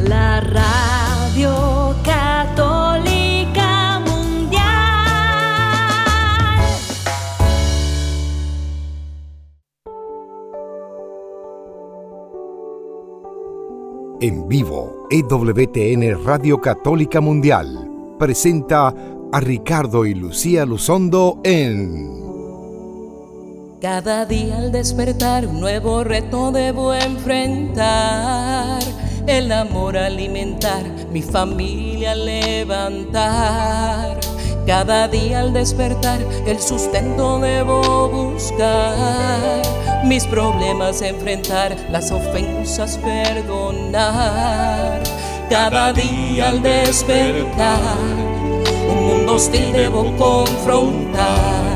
la radio católica mundial. En vivo, EWTN Radio Católica Mundial presenta a Ricardo y Lucía Luzondo en cada día al despertar un nuevo reto debo enfrentar. El amor alimentar, mi familia levantar. Cada día al despertar el sustento debo buscar. Mis problemas enfrentar, las ofensas perdonar. Cada día al despertar un mundo hostil debo confrontar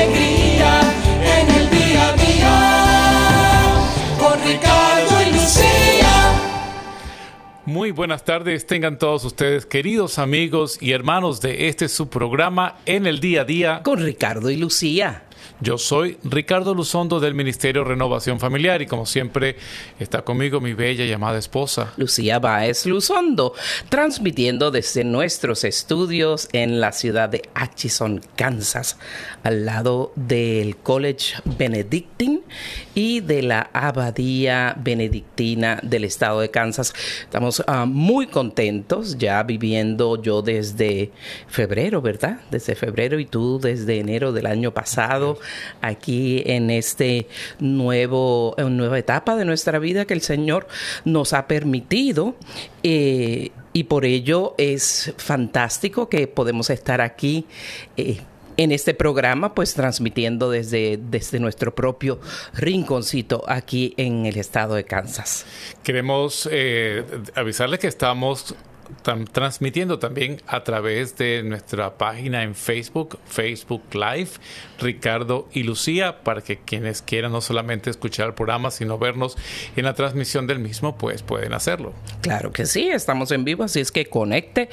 Muy buenas tardes, tengan todos ustedes, queridos amigos y hermanos de este su programa en el día a día. Con Ricardo y Lucía. Yo soy Ricardo Luzondo del Ministerio Renovación Familiar y como siempre está conmigo mi bella llamada esposa. Lucía Baez Luzondo, transmitiendo desde nuestros estudios en la ciudad de Atchison, Kansas, al lado del College Benedictine y de la Abadía Benedictina del estado de Kansas. Estamos uh, muy contentos ya viviendo yo desde febrero, ¿verdad? Desde febrero y tú desde enero del año pasado aquí en este nuevo, nueva etapa de nuestra vida que el Señor nos ha permitido. Eh, y por ello es fantástico que podemos estar aquí eh, en este programa, pues transmitiendo desde, desde nuestro propio rinconcito aquí en el estado de Kansas. Queremos eh, avisarles que estamos transmitiendo también a través de nuestra página en Facebook, Facebook Live, Ricardo y Lucía, para que quienes quieran no solamente escuchar el programa, sino vernos en la transmisión del mismo, pues pueden hacerlo. Claro que sí, estamos en vivo, así es que conecte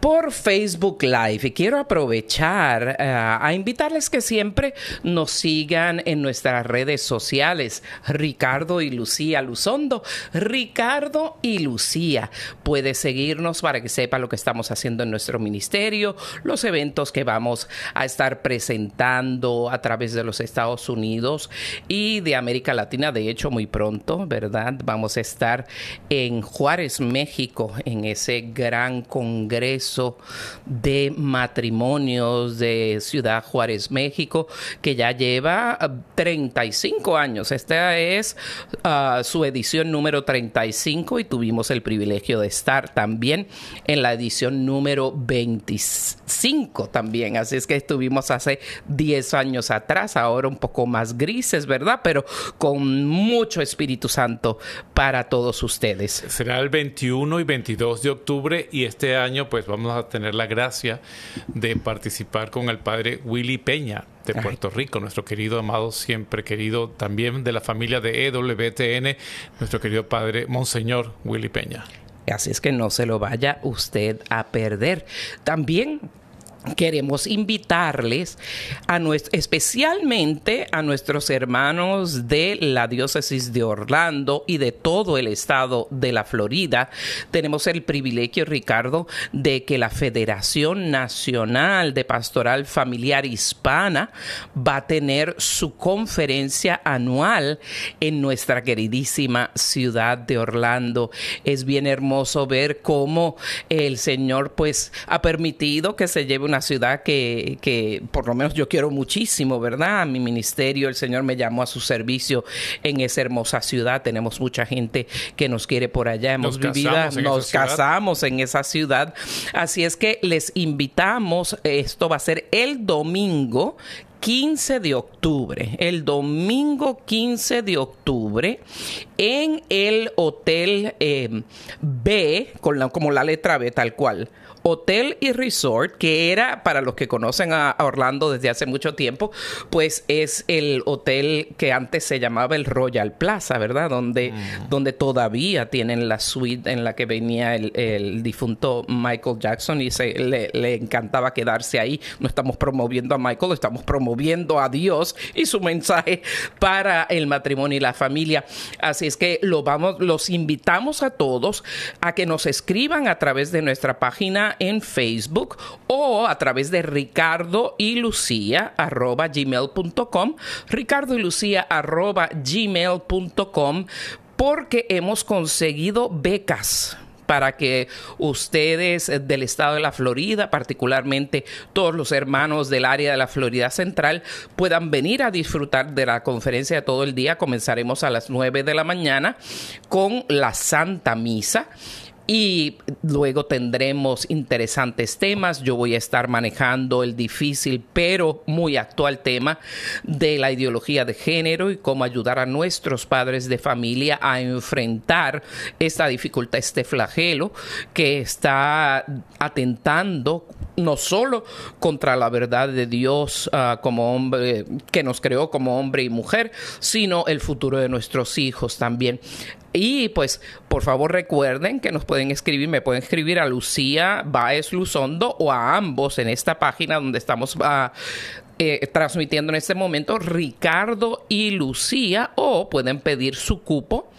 por Facebook Live. Y quiero aprovechar uh, a invitarles que siempre nos sigan en nuestras redes sociales, Ricardo y Lucía Luzondo. Ricardo y Lucía. Puede seguirnos para que sepa lo que estamos haciendo en nuestro ministerio, los eventos que vamos a estar presentando a través de los Estados Unidos y de América Latina. De hecho, muy pronto, ¿verdad? Vamos a estar en Juárez, México, en ese gran congreso de matrimonios de Ciudad Juárez, México, que ya lleva 35 años. Esta es uh, su edición número 35 y tuvimos el privilegio de estar también en la edición número 25 también. Así es que estuvimos hace 10 años atrás, ahora un poco más grises, ¿verdad? Pero con mucho Espíritu Santo para todos ustedes. Será el 21 y 22 de octubre y este año pues vamos a tener la gracia de participar con el padre Willy Peña de Puerto Rico, nuestro querido amado, siempre querido, también de la familia de EWTN, nuestro querido padre Monseñor Willy Peña. Así es que no se lo vaya usted a perder. También queremos invitarles a nuestro, especialmente a nuestros hermanos de la diócesis de Orlando y de todo el estado de la Florida. Tenemos el privilegio, Ricardo, de que la Federación Nacional de Pastoral Familiar Hispana va a tener su conferencia anual en nuestra queridísima ciudad de Orlando. Es bien hermoso ver cómo el Señor pues ha permitido que se lleve una ciudad que, que, por lo menos yo quiero muchísimo, ¿verdad? Mi ministerio, el Señor me llamó a su servicio en esa hermosa ciudad. Tenemos mucha gente que nos quiere por allá. Hemos nos vivido, casamos nos casamos en esa ciudad. Así es que les invitamos, esto va a ser el domingo 15 de octubre, el domingo 15 de octubre, en el Hotel eh, B, con la, como la letra B tal cual, Hotel y Resort, que era, para los que conocen a Orlando desde hace mucho tiempo, pues es el hotel que antes se llamaba el Royal Plaza, ¿verdad? Donde, mm. donde todavía tienen la suite en la que venía el, difunto Michael Jackson y se, le, le, encantaba quedarse ahí. No estamos promoviendo a Michael, estamos promoviendo a Dios y su mensaje para el matrimonio y la familia. Así es que lo vamos, los invitamos a todos a que nos escriban a través de nuestra página en Facebook o a través de Ricardo y Lucía arroba gmail.com, Ricardo y Lucía arroba gmail.com, porque hemos conseguido becas para que ustedes del estado de la Florida, particularmente todos los hermanos del área de la Florida Central, puedan venir a disfrutar de la conferencia de todo el día. Comenzaremos a las 9 de la mañana con la Santa Misa y luego tendremos interesantes temas. Yo voy a estar manejando el difícil pero muy actual tema de la ideología de género y cómo ayudar a nuestros padres de familia a enfrentar esta dificultad, este flagelo que está atentando no solo contra la verdad de Dios uh, como hombre, que nos creó como hombre y mujer, sino el futuro de nuestros hijos también. Y pues, por favor, recuerden que nos pueden escribir, me pueden escribir a Lucía Baez Luzondo o a ambos en esta página donde estamos uh, eh, transmitiendo en este momento, Ricardo y Lucía, o pueden pedir su cupo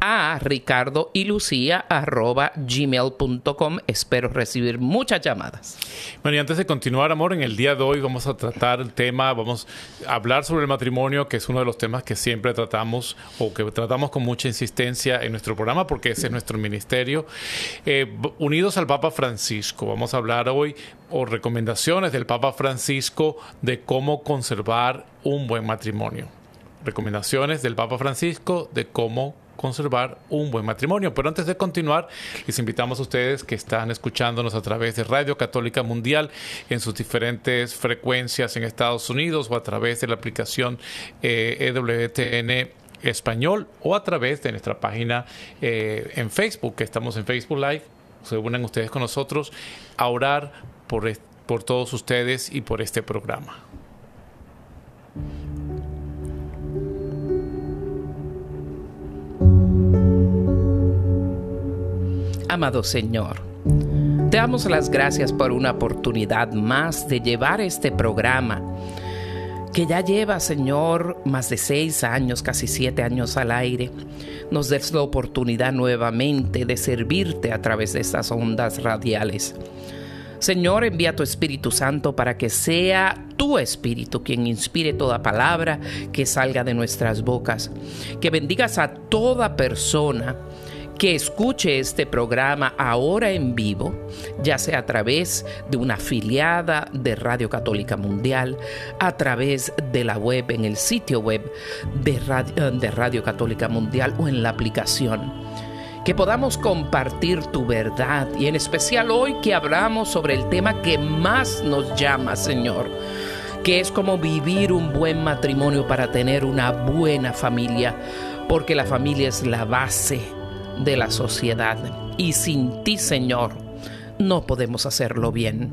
a ricardo y lucía arroba gmail.com. Espero recibir muchas llamadas. Bueno, y antes de continuar, amor, en el día de hoy vamos a tratar el tema, vamos a hablar sobre el matrimonio, que es uno de los temas que siempre tratamos o que tratamos con mucha insistencia en nuestro programa, porque ese es nuestro ministerio. Eh, unidos al Papa Francisco, vamos a hablar hoy o recomendaciones del Papa Francisco de cómo conservar un buen matrimonio. Recomendaciones del Papa Francisco de cómo conservar un buen matrimonio. Pero antes de continuar, les invitamos a ustedes que están escuchándonos a través de Radio Católica Mundial en sus diferentes frecuencias en Estados Unidos o a través de la aplicación EWTN eh, e español o a través de nuestra página eh, en Facebook, que estamos en Facebook Live. Se unen ustedes con nosotros a orar por, por todos ustedes y por este programa. Amado Señor, te damos las gracias por una oportunidad más de llevar este programa que ya lleva, Señor, más de seis años, casi siete años al aire. Nos des la oportunidad nuevamente de servirte a través de estas ondas radiales. Señor, envía tu Espíritu Santo para que sea tu Espíritu quien inspire toda palabra que salga de nuestras bocas. Que bendigas a toda persona que escuche este programa ahora en vivo, ya sea a través de una afiliada de Radio Católica Mundial, a través de la web, en el sitio web de Radio, de Radio Católica Mundial o en la aplicación. Que podamos compartir tu verdad y en especial hoy que hablamos sobre el tema que más nos llama, Señor que es como vivir un buen matrimonio para tener una buena familia, porque la familia es la base de la sociedad. Y sin ti, Señor, no podemos hacerlo bien.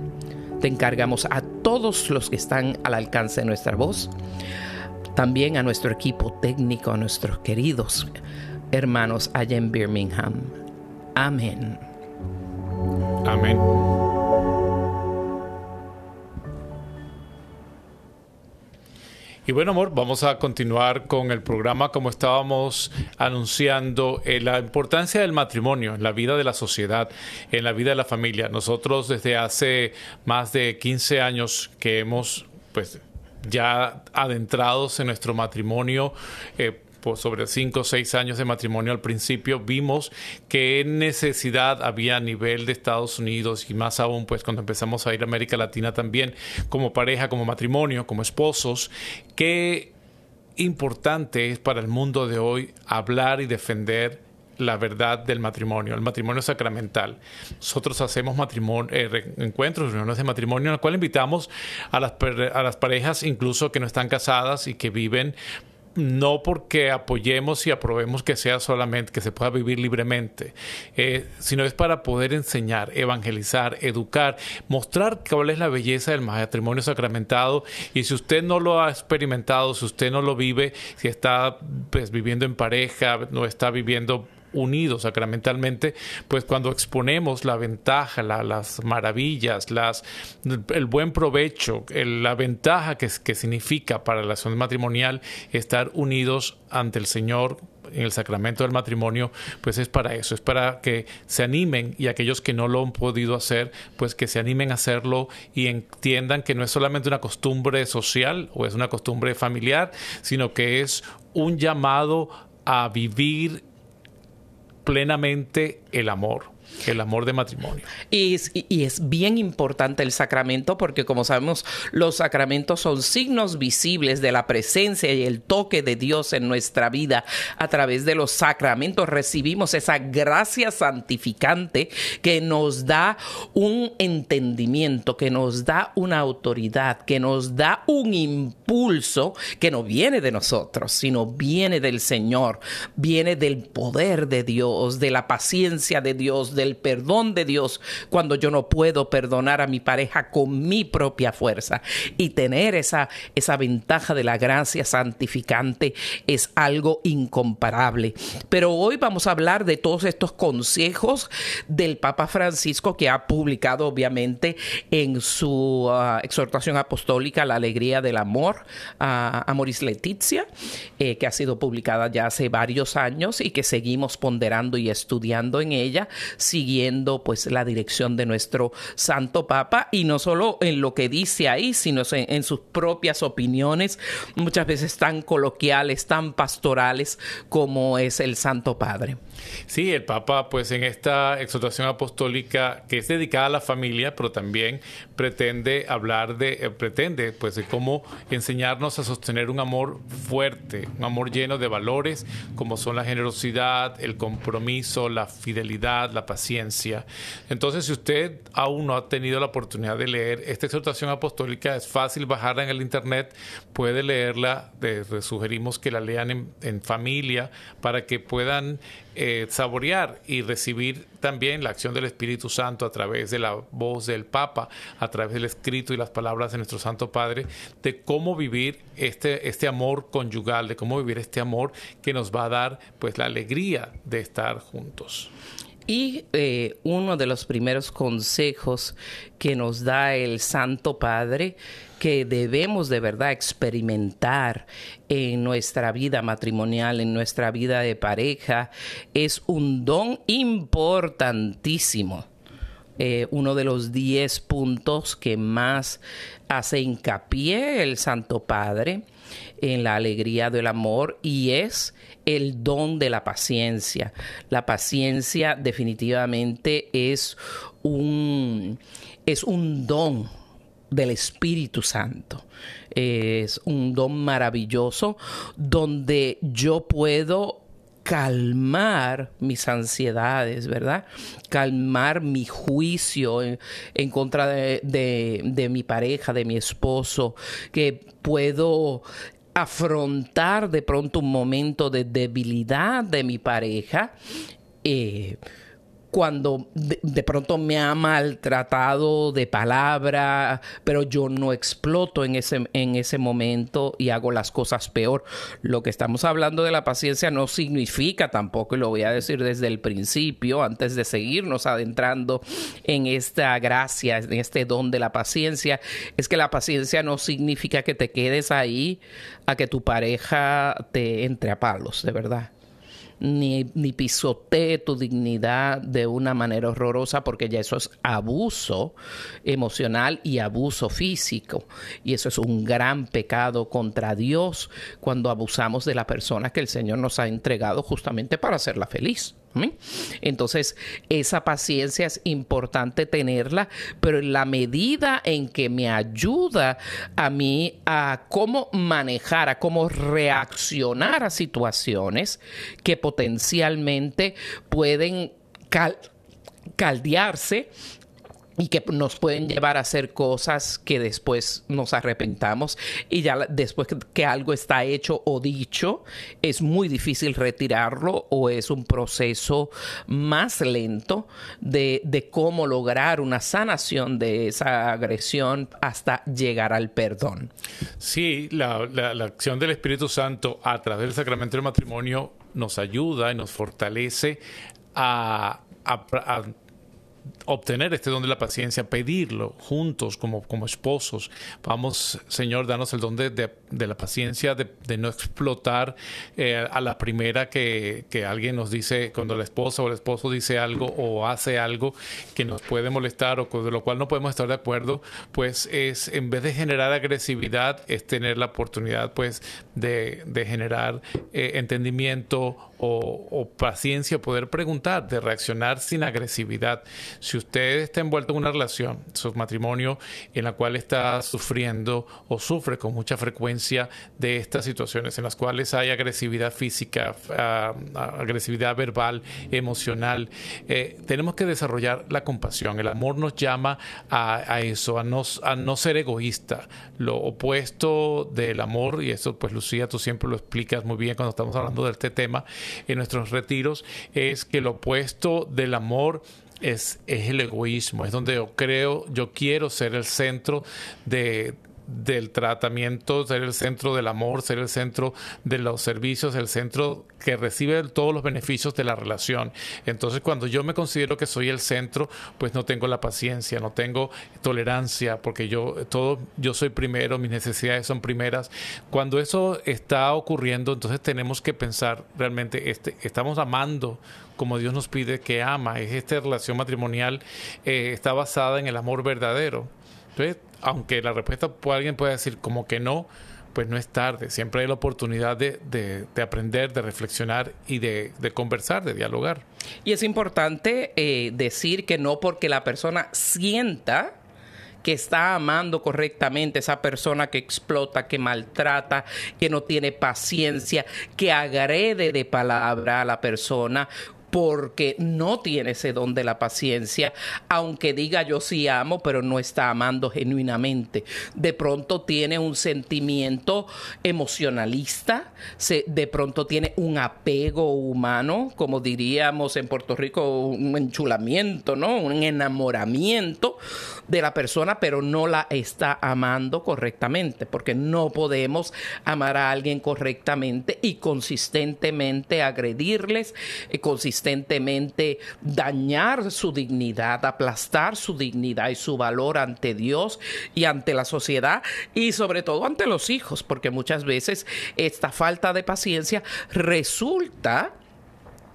Te encargamos a todos los que están al alcance de nuestra voz, también a nuestro equipo técnico, a nuestros queridos hermanos allá en Birmingham. Amén. Amén. Y bueno, amor, vamos a continuar con el programa como estábamos anunciando eh, la importancia del matrimonio en la vida de la sociedad, en la vida de la familia. Nosotros desde hace más de 15 años que hemos pues ya adentrados en nuestro matrimonio, eh, sobre cinco o seis años de matrimonio al principio, vimos qué necesidad había a nivel de Estados Unidos y más aún pues cuando empezamos a ir a América Latina también como pareja, como matrimonio, como esposos, qué importante es para el mundo de hoy hablar y defender la verdad del matrimonio, el matrimonio sacramental. Nosotros hacemos matrimonio, eh, encuentros, reuniones de matrimonio, en el cual invitamos a las, a las parejas, incluso que no están casadas y que viven no porque apoyemos y aprobemos que sea solamente, que se pueda vivir libremente, eh, sino es para poder enseñar, evangelizar, educar, mostrar cuál es la belleza del matrimonio sacramentado. Y si usted no lo ha experimentado, si usted no lo vive, si está pues, viviendo en pareja, no está viviendo unidos sacramentalmente, pues cuando exponemos la ventaja, las maravillas, las, el buen provecho, la ventaja que, significa para la relación matrimonial estar unidos ante el Señor en el sacramento del matrimonio, pues es para eso, es para que se animen y aquellos que no lo han podido hacer, pues que se animen a hacerlo y entiendan que no es solamente una costumbre social o es una costumbre familiar, sino que es un llamado a vivir plenamente el amor el amor de matrimonio. Y es, bien importante el sacramento porque como sabemos los sacramentos son signos visibles de la presencia y el toque de Dios en nuestra vida. A través de los sacramentos recibimos esa gracia santificante que nos da un entendimiento, que nos da una autoridad, que nos da un impulso que no viene de nosotros, sino viene del Señor, viene del poder de Dios, de la paciencia de Dios, del perdón de Dios cuando yo no puedo perdonar a mi pareja con mi propia fuerza. Y tener esa, esa ventaja de la gracia santificante es algo incomparable. Pero hoy vamos a hablar de todos estos consejos del Papa Francisco que ha publicado obviamente en su ah, exhortación apostólica La alegría del amor a Amoris Letizia, eh, que ha sido publicada ya hace varios años y que seguimos ponderando y estudiando en ella siguiendo pues la dirección de nuestro Santo Papa y no solo en lo que dice ahí, sino en, sus propias opiniones, muchas veces tan coloquiales, tan pastorales como es el Santo Padre. Sí, el Papa, pues en esta exhortación apostólica que es dedicada a la familia, pero también pretende hablar de, eh, pretende, pues, de cómo enseñarnos a sostener un amor fuerte, un amor lleno de valores, como son la generosidad, el compromiso, la fidelidad, la paciencia. Entonces, si usted aún no ha tenido la oportunidad de leer esta exhortación apostólica, es fácil bajarla en el internet, puede leerla, sugerimos que la lean en, en familia para que puedan eh, saborear y recibir también la acción del Espíritu Santo a través de la voz del Papa, a través del escrito y las palabras de nuestro Santo Padre, de cómo vivir este, este amor conyugal, de cómo vivir este amor que nos va a dar pues la alegría de estar juntos. Y eh, uno de los primeros consejos que nos da el Santo Padre que debemos de verdad experimentar en nuestra vida matrimonial, en nuestra vida de pareja, es un don importantísimo. Eh, uno de los diez puntos que más hace hincapié el Santo Padre en la alegría del amor y es el don de la paciencia. La paciencia definitivamente es un, es un don del Espíritu Santo. Es un don maravilloso donde yo puedo calmar mis ansiedades, ¿verdad? Calmar mi juicio en, contra de, mi pareja, de mi esposo, que puedo afrontar de pronto un momento de debilidad de mi pareja. Eh, cuando de, pronto me ha maltratado de palabra, pero yo no exploto en ese, en ese momento y hago las cosas peor. Lo que estamos hablando de la paciencia no significa tampoco, y lo voy a decir desde el principio, antes de seguirnos adentrando en esta gracia, en este don de la paciencia, es que la paciencia no significa que te quedes ahí a que tu pareja te entre a palos, de verdad ni, ni pisotee tu dignidad de una manera horrorosa, porque ya eso es abuso emocional y abuso físico. Y eso es un gran pecado contra Dios cuando abusamos de la persona que el Señor nos ha entregado justamente para hacerla feliz. Entonces, esa paciencia es importante tenerla, pero en la medida en que me ayuda a mí a cómo manejar, a cómo reaccionar a situaciones que potencialmente pueden caldearse y que nos pueden llevar a hacer cosas que después nos arrepentamos y ya después que algo está hecho o dicho es muy difícil retirarlo o es un proceso más lento de, de cómo lograr una sanación de esa agresión hasta llegar al perdón. Sí, la, la, acción del Espíritu Santo a través del sacramento del matrimonio nos ayuda y nos fortalece a obtener este don de la paciencia, pedirlo juntos como, como esposos. Vamos, Señor, danos el don de, de, la paciencia, de, no explotar eh, a la primera que, que, alguien nos dice, cuando la esposa o el esposo dice algo o hace algo que nos puede molestar o con lo cual no podemos estar de acuerdo, pues es, en vez de generar agresividad, es tener la oportunidad pues de, de generar eh, entendimiento o, paciencia, poder preguntar, de reaccionar sin agresividad. Si usted está envuelto en una relación, su matrimonio, en la cual está sufriendo o sufre con mucha frecuencia de estas situaciones en las cuales hay agresividad física, uh, agresividad verbal, emocional, eh, tenemos que desarrollar la compasión. El amor nos llama a, a eso, a no, a no ser egoísta. Lo opuesto del amor, y eso pues Lucía, tú siempre lo explicas muy bien cuando estamos hablando de este tema en nuestros retiros, es que lo opuesto del amor es, es el egoísmo, es donde yo creo, yo quiero ser el centro de, del tratamiento, ser el centro del amor, ser el centro de los servicios, el centro que recibe todos los beneficios de la relación. Entonces, cuando yo me considero que soy el centro, pues no tengo la paciencia, no tengo tolerancia, porque yo todo yo soy primero, mis necesidades son primeras. Cuando eso está ocurriendo, entonces tenemos que pensar realmente este estamos amando como Dios nos pide que ama. Es esta relación matrimonial eh, está basada en el amor verdadero. Entonces, aunque la respuesta alguien puede decir como que no, pues no es tarde. Siempre hay la oportunidad de, de, de aprender, de reflexionar y de, de, conversar, de dialogar. Y es importante eh, decir que no porque la persona sienta que está amando correctamente esa persona que explota, que maltrata, que no tiene paciencia, que agrede de palabra a la persona, porque no tiene ese don de la paciencia, aunque diga yo sí amo, pero no está amando genuinamente. De pronto tiene un sentimiento emocionalista, de pronto tiene un apego humano, como diríamos en Puerto Rico, un enchulamiento, ¿no? Un enamoramiento de la persona, pero no la está amando correctamente, porque no podemos amar a alguien correctamente y consistentemente agredirles, eh, consistentemente consistentemente dañar su dignidad, aplastar su dignidad y su valor ante Dios y ante la sociedad y sobre todo ante los hijos, porque muchas veces esta falta de paciencia resulta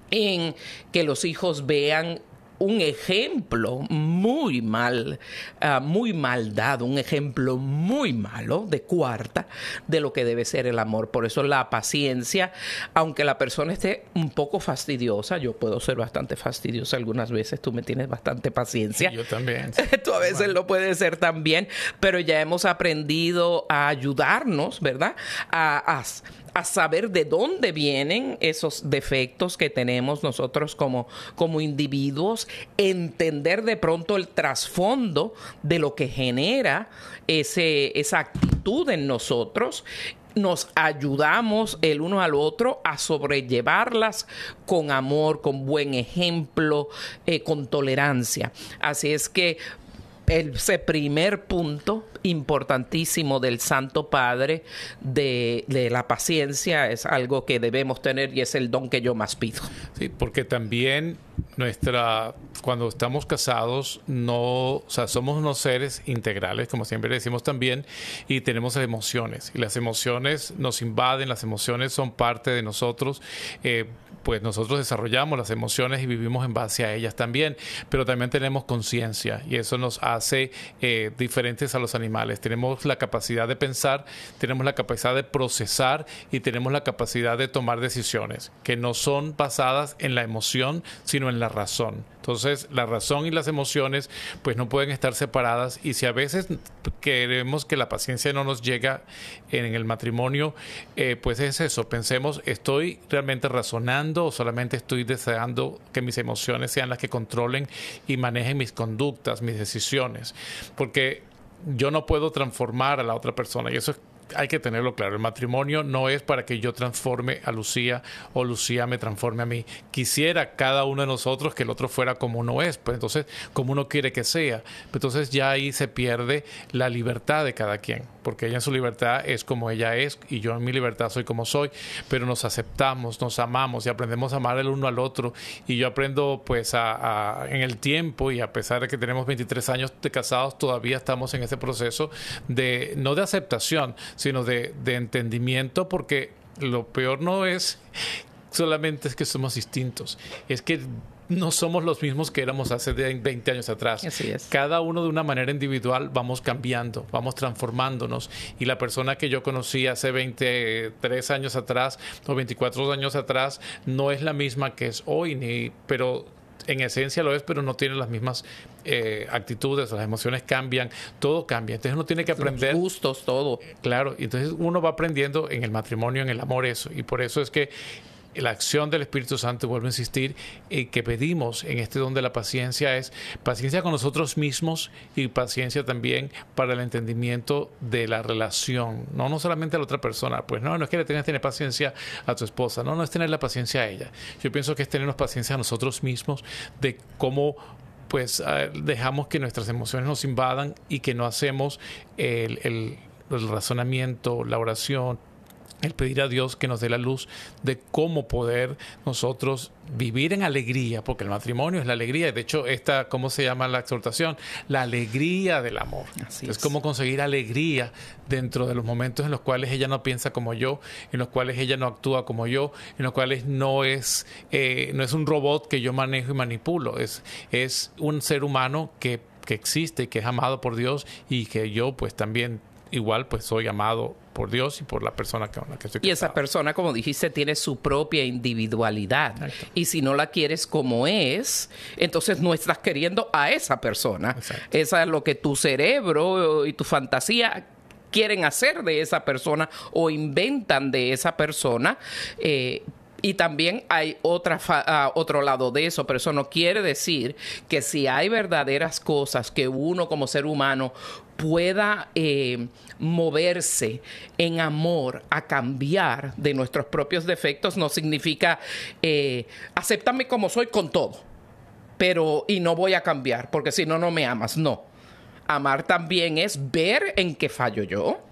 en que los hijos vean un ejemplo muy mal, uh, muy mal dado, un ejemplo muy malo de cuarta de lo que debe ser el amor. Por eso la paciencia, aunque la persona esté un poco fastidiosa, yo puedo ser bastante fastidiosa algunas veces, tú me tienes bastante paciencia. Sí, yo también. tú a veces bueno. lo puedes ser también, pero ya hemos aprendido a ayudarnos, ¿verdad? A, a a saber de dónde vienen esos defectos que tenemos nosotros como, como individuos, entender de pronto el trasfondo de lo que genera ese, esa actitud en nosotros nos ayudamos el uno al otro a sobrellevarlas con amor, con buen ejemplo, eh, con tolerancia. Así es que ese primer punto importantísimo del Santo Padre de, de, la paciencia es algo que debemos tener y es el don que yo más pido. Sí, porque también nuestra cuando estamos casados no, somos unos seres integrales, como siempre decimos también, y tenemos emociones y las emociones nos invaden, las emociones son parte de nosotros. Eh, pues nosotros desarrollamos las emociones y vivimos en base a ellas también, pero también tenemos conciencia y eso nos hace eh, diferentes a los animales. Tenemos la capacidad de pensar, tenemos la capacidad de procesar y tenemos la capacidad de tomar decisiones que no son basadas en la emoción, sino en la razón. Entonces, la razón y las emociones pues no pueden estar separadas y si a veces queremos que la paciencia no nos llega en el matrimonio, eh, pues es eso, pensemos, ¿estoy realmente razonando o solamente estoy deseando que mis emociones sean las que controlen y manejen mis conductas, mis decisiones? Porque yo no puedo transformar a la otra persona y eso es hay que tenerlo claro. El matrimonio no es para que yo transforme a Lucía o Lucía me transforme a mí. Quisiera cada uno de nosotros que el otro fuera como uno es, pues entonces como uno quiere que sea. Entonces ya ahí se pierde la libertad de cada quien, porque ella en su libertad es como ella es y yo en mi libertad soy como soy, pero nos aceptamos, nos amamos y aprendemos a amar el uno al otro. Y yo aprendo pues a, en el tiempo y a pesar de que tenemos 23 años de casados, todavía estamos en ese proceso de, no de aceptación, sino de, entendimiento, porque lo peor no es solamente es que somos distintos, es que no somos los mismos que éramos hace 20 años atrás. Cada uno de una manera individual vamos cambiando, vamos transformándonos. Y la persona que yo conocí hace 23 años atrás o 24 años atrás no es la misma que es hoy, ni, pero en esencia lo es, pero no tiene las mismas eh, actitudes, las emociones cambian, todo cambia. Entonces uno tiene que aprender. Los gustos, todo. Claro, y entonces uno va aprendiendo en el matrimonio, en el amor, eso. Y por eso es que la acción del Espíritu Santo, vuelvo a insistir, y que pedimos en este don de la paciencia es paciencia con nosotros mismos y paciencia también para el entendimiento de la relación, no, no solamente a la otra persona, pues no, no es que le tengas que tener paciencia a tu esposa, no, no es tener la paciencia a ella. Yo pienso que es tenernos paciencia a nosotros mismos de cómo pues ah, dejamos que nuestras emociones nos invadan y que no hacemos el, el razonamiento, la oración, el pedir a Dios que nos dé la luz de cómo poder nosotros vivir en alegría, porque el matrimonio es la alegría. De hecho, esta, ¿cómo se llama la exhortación? La alegría del amor. es. cómo conseguir alegría dentro de los momentos en los cuales ella no piensa como yo, en los cuales ella no actúa como yo, en los cuales no es, eh, no es un robot que yo manejo y manipulo, es, es un ser humano que, que existe, que es amado por Dios y que yo pues también igual pues soy amado por Dios y por la persona con la que estoy Y esa persona, como dijiste, tiene su propia individualidad. Y si no la quieres como es, entonces no estás queriendo a esa persona. Esa es lo que tu cerebro y tu fantasía quieren hacer de esa persona o inventan de esa persona. Eh, y también hay otra ah, otro lado de eso, pero eso no quiere decir que si hay verdaderas cosas que uno como ser humano pueda eh, moverse en amor a cambiar de nuestros propios defectos, no significa eh, acéptame como soy con todo, pero y no voy a cambiar, porque si no, no me amas. No. Amar también es ver en qué fallo yo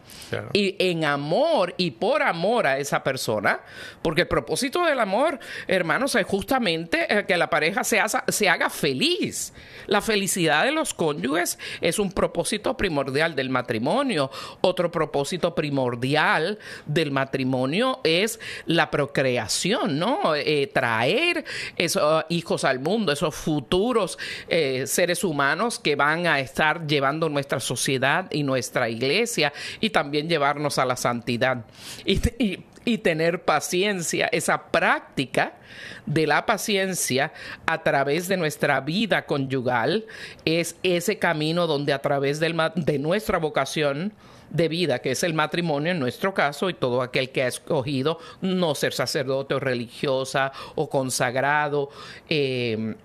y en amor y por amor a esa persona, porque el propósito del amor, hermanos, es justamente eh, que la pareja se, haga feliz. La felicidad de los cónyuges es un propósito primordial del matrimonio. Otro propósito primordial del matrimonio es la procreación, ¿no? Eh, traer esos hijos al mundo, esos futuros eh, seres humanos que van a estar llevando nuestra sociedad y nuestra iglesia y también llevarnos a la santidad y, tener paciencia, esa práctica de la paciencia a través de nuestra vida conyugal es ese camino donde a través del, de nuestra vocación de vida, que es el matrimonio en nuestro caso, y todo aquel que ha escogido no ser sacerdote o religiosa o consagrado, eh,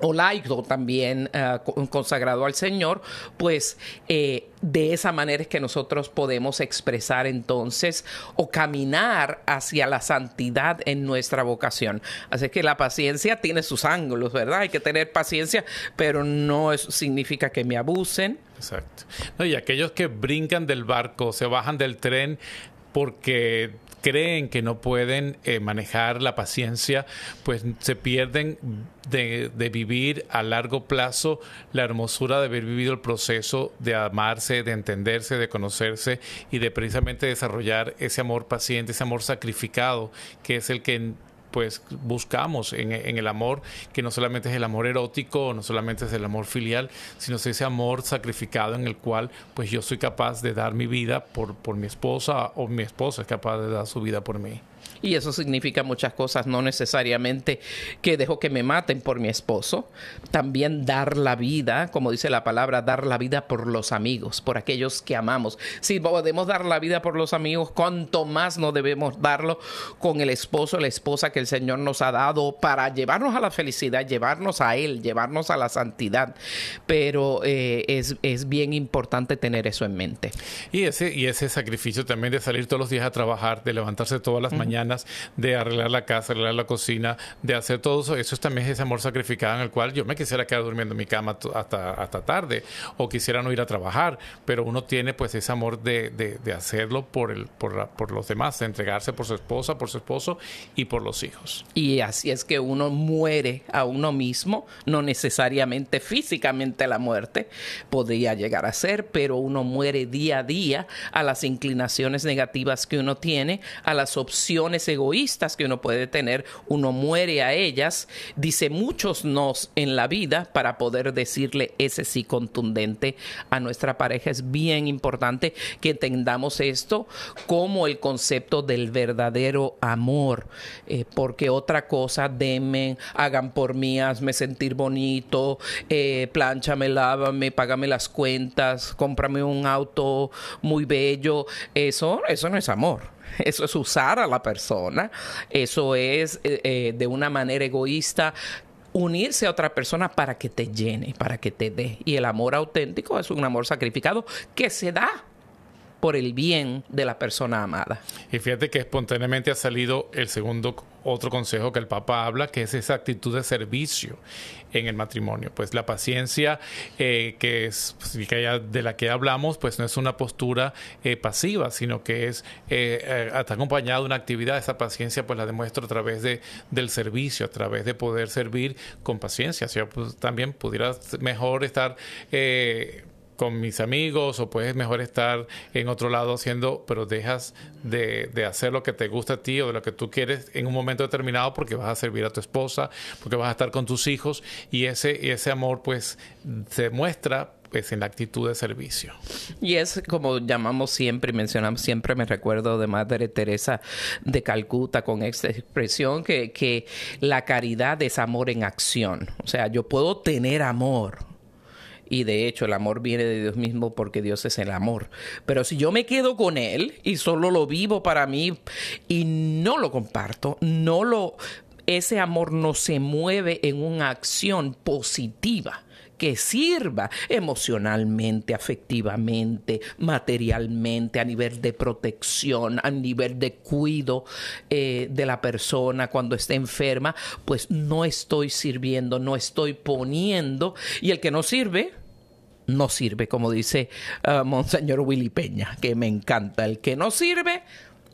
o laico también eh, consagrado al Señor, pues eh, de esa manera es que nosotros podemos expresar entonces o caminar hacia la santidad en nuestra vocación. Así que la paciencia tiene sus ángulos, ¿verdad? Hay que tener paciencia, pero no significa que me abusen. Exacto. y aquellos que brincan del barco, se bajan del tren porque creen que no pueden eh, manejar la paciencia, pues se pierden de, vivir a largo plazo la hermosura de haber vivido el proceso de amarse, de entenderse, de conocerse y de precisamente desarrollar ese amor paciente, ese amor sacrificado, que es el que pues buscamos en, el amor, que no solamente es el amor erótico, no solamente es el amor filial, sino es ese amor sacrificado en el cual pues yo soy capaz de dar mi vida por, por mi esposa o mi esposa es capaz de dar su vida por mí. Y eso significa muchas cosas, no necesariamente que dejo que me maten por mi esposo, también dar la vida, como dice la palabra, dar la vida por los amigos, por aquellos que amamos. Si podemos dar la vida por los amigos, cuanto más no debemos darlo con el esposo, la esposa que el Señor nos ha dado para llevarnos a la felicidad, llevarnos a Él, llevarnos a la santidad. Pero eh, es, es, bien importante tener eso en mente. Y ese, y ese sacrificio también de salir todos los días a trabajar, de levantarse todas las mañanas de arreglar la casa, arreglar la cocina, de hacer todo eso. Eso también es ese amor sacrificado en el cual yo me quisiera quedar durmiendo en mi cama hasta, hasta tarde o quisiera no ir a trabajar, pero uno tiene pues ese amor de, de, hacerlo por, el, por, por los demás, de entregarse por su esposa, por su esposo y por los hijos. Y así es que uno muere a uno mismo, no necesariamente físicamente la muerte podría llegar a ser, pero uno muere día a día a las inclinaciones negativas que uno tiene, a las opciones egoístas que uno puede tener, uno muere a ellas, dice muchos nos en la vida para poder decirle ese sí contundente a nuestra pareja. Es bien importante que entendamos esto como el concepto del verdadero amor, eh, porque otra cosa, denme, hagan por mí, hazme sentir bonito, eh, planchame, lávame, págame las cuentas, cómprame un auto muy bello, eso, eso no es amor. Eso es usar a la persona. Eso es eh, eh, de una manera egoísta unirse a otra persona para que te llene, para que te dé. Y el amor auténtico es un amor sacrificado que se da por el bien de la persona amada. Y fíjate que espontáneamente ha salido el segundo otro consejo que el Papa habla, que es esa actitud de servicio en el matrimonio. Pues la paciencia eh, que es pues, de la que hablamos, pues no es una postura eh, pasiva, sino que es eh, está acompañada de una actividad. Esa paciencia pues la demuestro a través de, del servicio, a través de poder servir con paciencia. O sea, pues, también pudiera mejor estar con mis amigos o puedes mejor estar en otro lado haciendo, pero dejas de, hacer lo que te gusta a ti o de lo que tú quieres en un momento determinado porque vas a servir a tu esposa, porque vas a estar con tus hijos y ese, ese amor pues se muestra pues en la actitud de servicio. Y es como llamamos siempre y mencionamos siempre, me recuerdo de Madre Teresa de Calcuta con esta expresión que, que la caridad es amor en acción. O sea, yo puedo tener amor, y de hecho el amor viene de Dios mismo porque Dios es el amor. Pero si yo me quedo con Él y solo lo vivo para mí y no lo comparto, no lo... Ese amor no se mueve en una acción positiva que sirva emocionalmente, afectivamente, materialmente, a nivel de protección, a nivel de cuido eh, de la persona cuando esté enferma, pues no estoy sirviendo, no estoy poniendo. Y el que no sirve, no sirve, como dice uh, Monseñor Willy Peña, que me encanta. El que no sirve,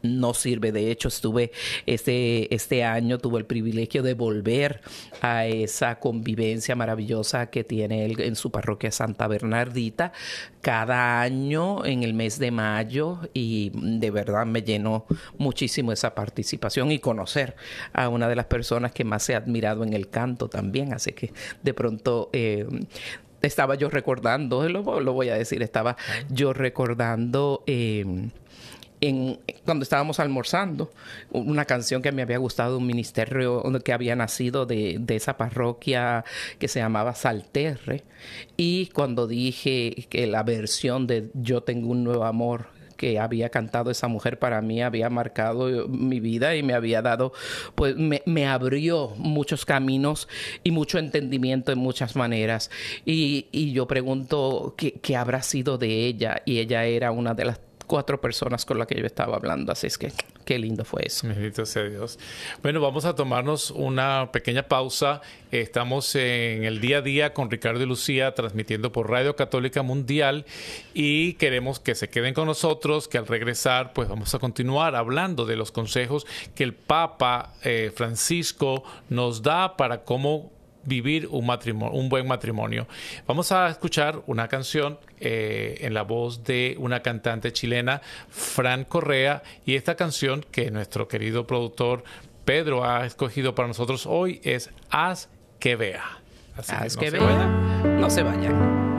no sirve. De hecho, estuve este, este año, tuve el privilegio de volver a esa convivencia maravillosa que tiene él en su parroquia Santa Bernardita cada año en el mes de mayo y de verdad me llenó muchísimo esa participación y conocer a una de las personas que más he admirado en el canto también. Así que de pronto eh, estaba yo recordando, lo, voy a decir, estaba yo recordando eh, cuando estábamos almorzando, una canción que me había gustado de un ministerio que había nacido de, esa parroquia que se llamaba Salterre. Y cuando dije que la versión de Yo tengo un nuevo amor que había cantado esa mujer para mí había marcado mi vida y me había dado, pues me, abrió muchos caminos y mucho entendimiento en muchas maneras. Y, y yo pregunto ¿qué, qué habrá sido de ella y ella era una de las cuatro personas con las que yo estaba hablando. Así es que qué lindo fue eso. Bendito sea Dios. Bueno, vamos a tomarnos una pequeña pausa. Estamos en el día a día con Ricardo y Lucía transmitiendo por Radio Católica Mundial y queremos que se queden con nosotros, que al regresar pues vamos a continuar hablando de los consejos que el Papa eh, Francisco nos da para cómo vivir un, matrimonio, un buen matrimonio. Vamos a escuchar una canción eh, en la voz de una cantante chilena, Fran Correa, y esta canción que nuestro querido productor Pedro ha escogido para nosotros hoy es Haz que vea. Así Haz que, no que vea. No se vayan.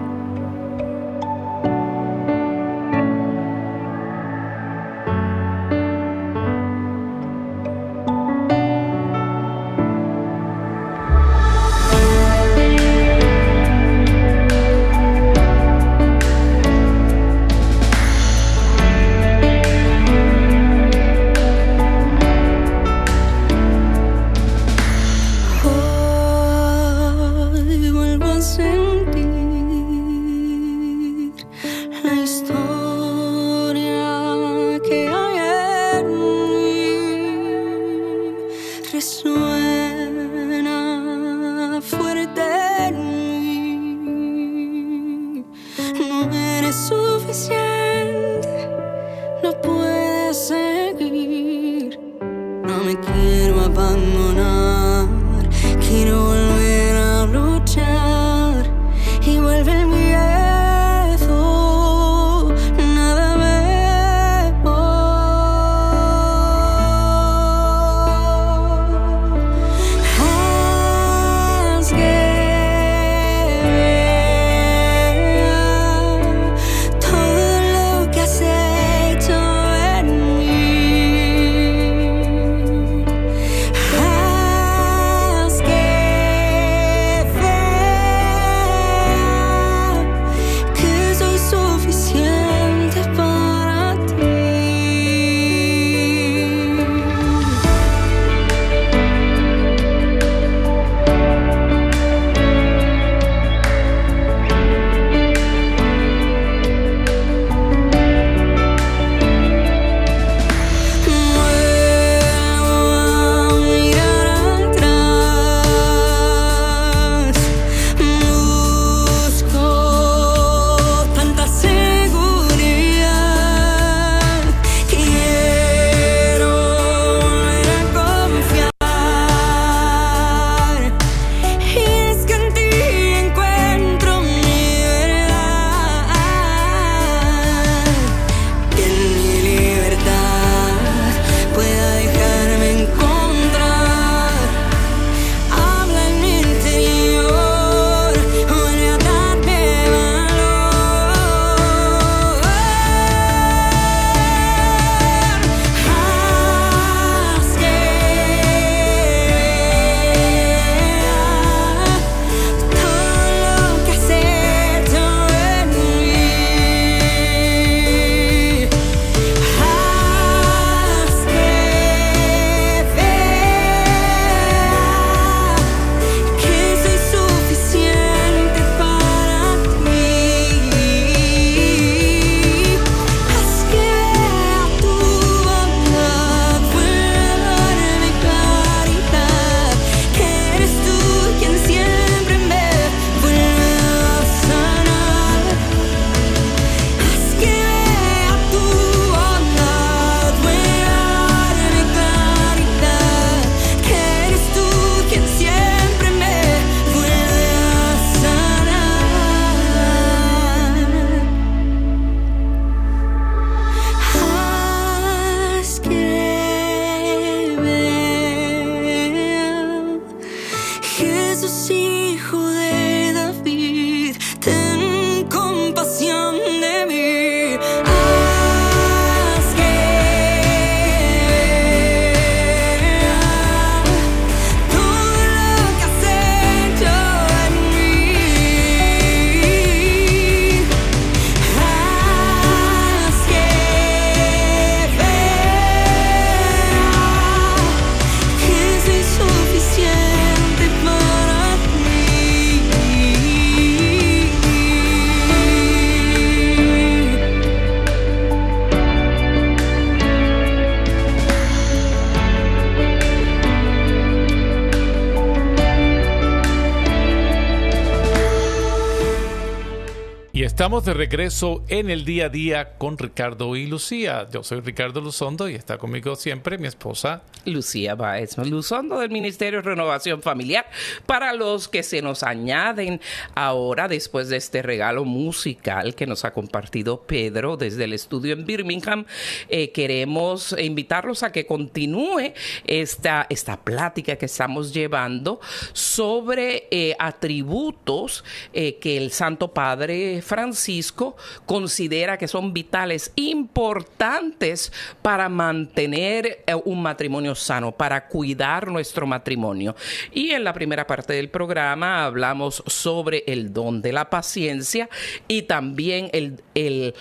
Estamos de regreso en el día a día con Ricardo y Lucía. Yo soy Ricardo Luzondo y está conmigo siempre mi esposa. Lucía Baez Luzondo del Ministerio de Renovación Familiar. Para los que se nos añaden ahora después de este regalo musical que nos ha compartido Pedro desde el estudio en Birmingham, eh, queremos invitarlos a que continúe esta, esta plática que estamos llevando sobre eh, atributos eh, que el Santo Padre Francisco considera que son vitales, importantes para mantener eh, un matrimonio sano, para cuidar nuestro matrimonio. Y en la primera parte del programa hablamos sobre el don de la paciencia y también el, el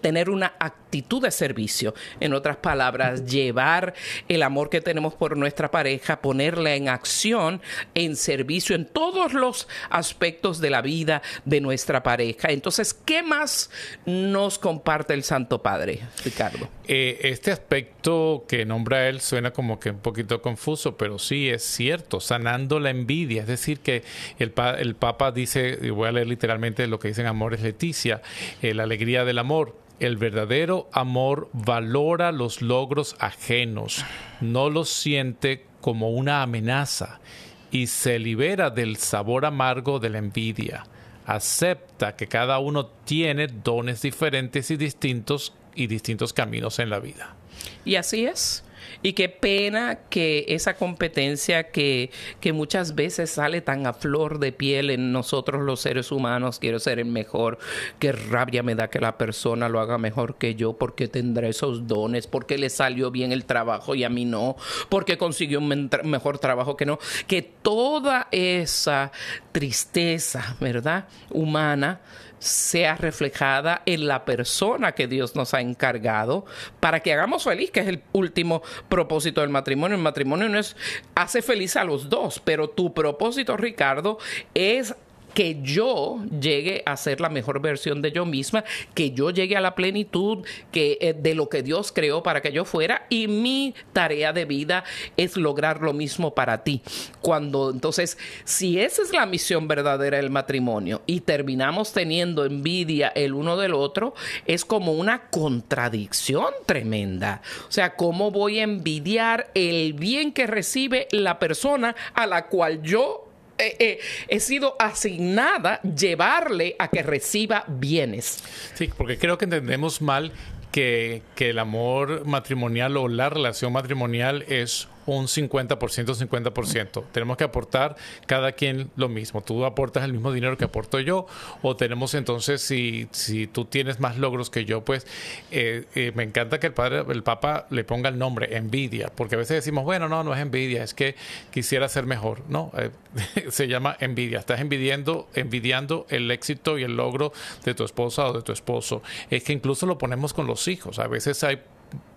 tener una actitud de servicio. En otras palabras, llevar el amor que tenemos por nuestra pareja, ponerla en acción, en servicio, en todos los aspectos de la vida de nuestra pareja. Entonces, ¿qué más nos comparte el Santo Padre, Ricardo? Eh, este aspecto que nombra él suena como que un poquito confuso, pero sí es cierto, sanando la envidia. Es decir, que el, el Papa dice, y voy a leer literalmente lo que dicen Amor es Leticia, eh, la alegría del amor. El verdadero amor valora los logros ajenos, no los siente como una amenaza y se libera del sabor amargo de la envidia acepta que cada uno tiene dones diferentes y distintos y distintos caminos en la vida. Y así es. Y qué pena que esa competencia que, que muchas veces sale tan a flor de piel en nosotros los seres humanos, quiero ser el mejor, qué rabia me da que la persona lo haga mejor que yo, porque tendrá esos dones, porque le salió bien el trabajo y a mí no, porque consiguió un mejor trabajo que no, que toda esa tristeza, ¿verdad? Humana sea reflejada en la persona que Dios nos ha encargado para que hagamos feliz, que es el último propósito del matrimonio. El matrimonio no es hace feliz a los dos, pero tu propósito, Ricardo, es que yo llegue a ser la mejor versión de yo misma, que yo llegue a la plenitud que, eh, de lo que Dios creó para que yo fuera y mi tarea de vida es lograr lo mismo para ti. Cuando entonces, si esa es la misión verdadera del matrimonio y terminamos teniendo envidia el uno del otro, es como una contradicción tremenda. O sea, ¿cómo voy a envidiar el bien que recibe la persona a la cual yo eh, eh, he sido asignada llevarle a que reciba bienes. Sí, porque creo que entendemos mal que, que el amor matrimonial o la relación matrimonial es un 50%, 50%. Tenemos que aportar cada quien lo mismo. Tú aportas el mismo dinero que aporto yo, o tenemos entonces, si, si tú tienes más logros que yo, pues eh, eh, me encanta que el padre, el Papa le ponga el nombre, envidia, porque a veces decimos, bueno, no, no es envidia, es que quisiera ser mejor. No, eh, se llama envidia. Estás envidiando, envidiando el éxito y el logro de tu esposa o de tu esposo. Es que incluso lo ponemos con los hijos. A veces hay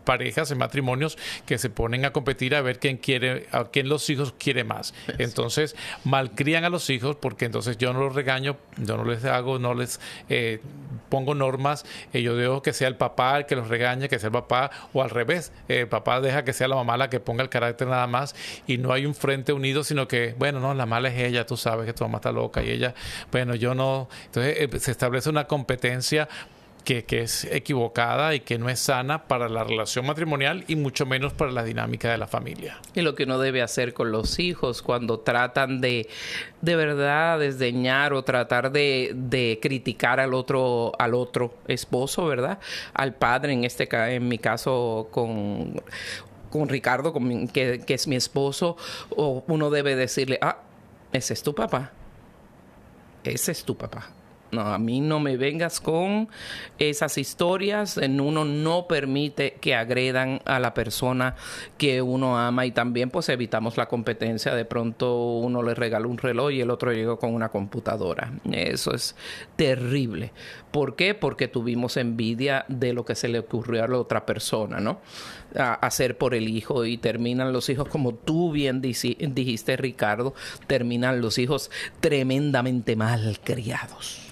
parejas, en matrimonios que se ponen a competir a ver quién quiere, a quién los hijos quiere más. Entonces, malcrían a los hijos porque entonces yo no los regaño, yo no les hago, no les eh, pongo normas, eh, yo dejo que sea el papá el que los regañe, que sea el papá, o al revés, el papá deja que sea la mamá la que ponga el carácter nada más y no hay un frente unido, sino que, bueno, no, la mala es ella, tú sabes que tu mamá está loca y ella, bueno, yo no. Entonces, eh, se establece una competencia que, es equivocada y que no es sana para la relación matrimonial y mucho menos para la dinámica de la familia. Y lo que uno debe hacer con los hijos cuando tratan de de verdad desdeñar o tratar de, de criticar al otro al otro esposo, ¿verdad? Al padre en este en mi caso con con Ricardo, que, que es mi esposo, o uno debe decirle, ah, ese es tu papá. Ese es tu papá no, a mí no me vengas con esas historias. Uno no permite que agredan a la persona que uno ama y también pues evitamos la competencia. De pronto uno le regala un reloj y el otro llegó con una computadora. Eso es terrible. ¿Por qué? Porque tuvimos envidia de lo que se le ocurrió a la otra persona, ¿no? A hacer por el hijo y terminan los hijos, como tú bien dijiste, Ricardo, terminan los hijos tremendamente mal criados.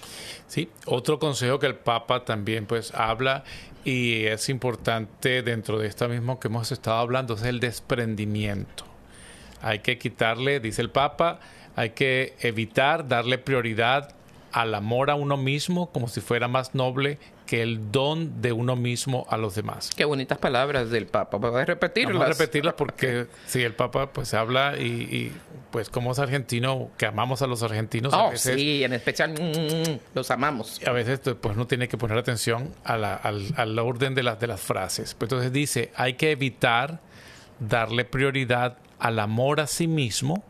Sí, otro consejo que el Papa también pues habla y es importante dentro de esto mismo que hemos estado hablando es el desprendimiento. Hay que quitarle, dice el Papa, hay que evitar darle prioridad al amor a uno mismo como si fuera más noble que el don de uno mismo a los demás. Qué bonitas palabras del Papa. ¿Puedes repetirlas? Vamos a repetirlas porque si el Papa pues habla y, y, pues como es argentino, que amamos a los argentinos. a Oh, veces, sí, en especial mm, mm, los amamos. a veces pues no tiene que poner atención a la- al, al orden de, las de las frases. Pues, Entonces dice, hay que evitar darle prioridad al amor a sí mismo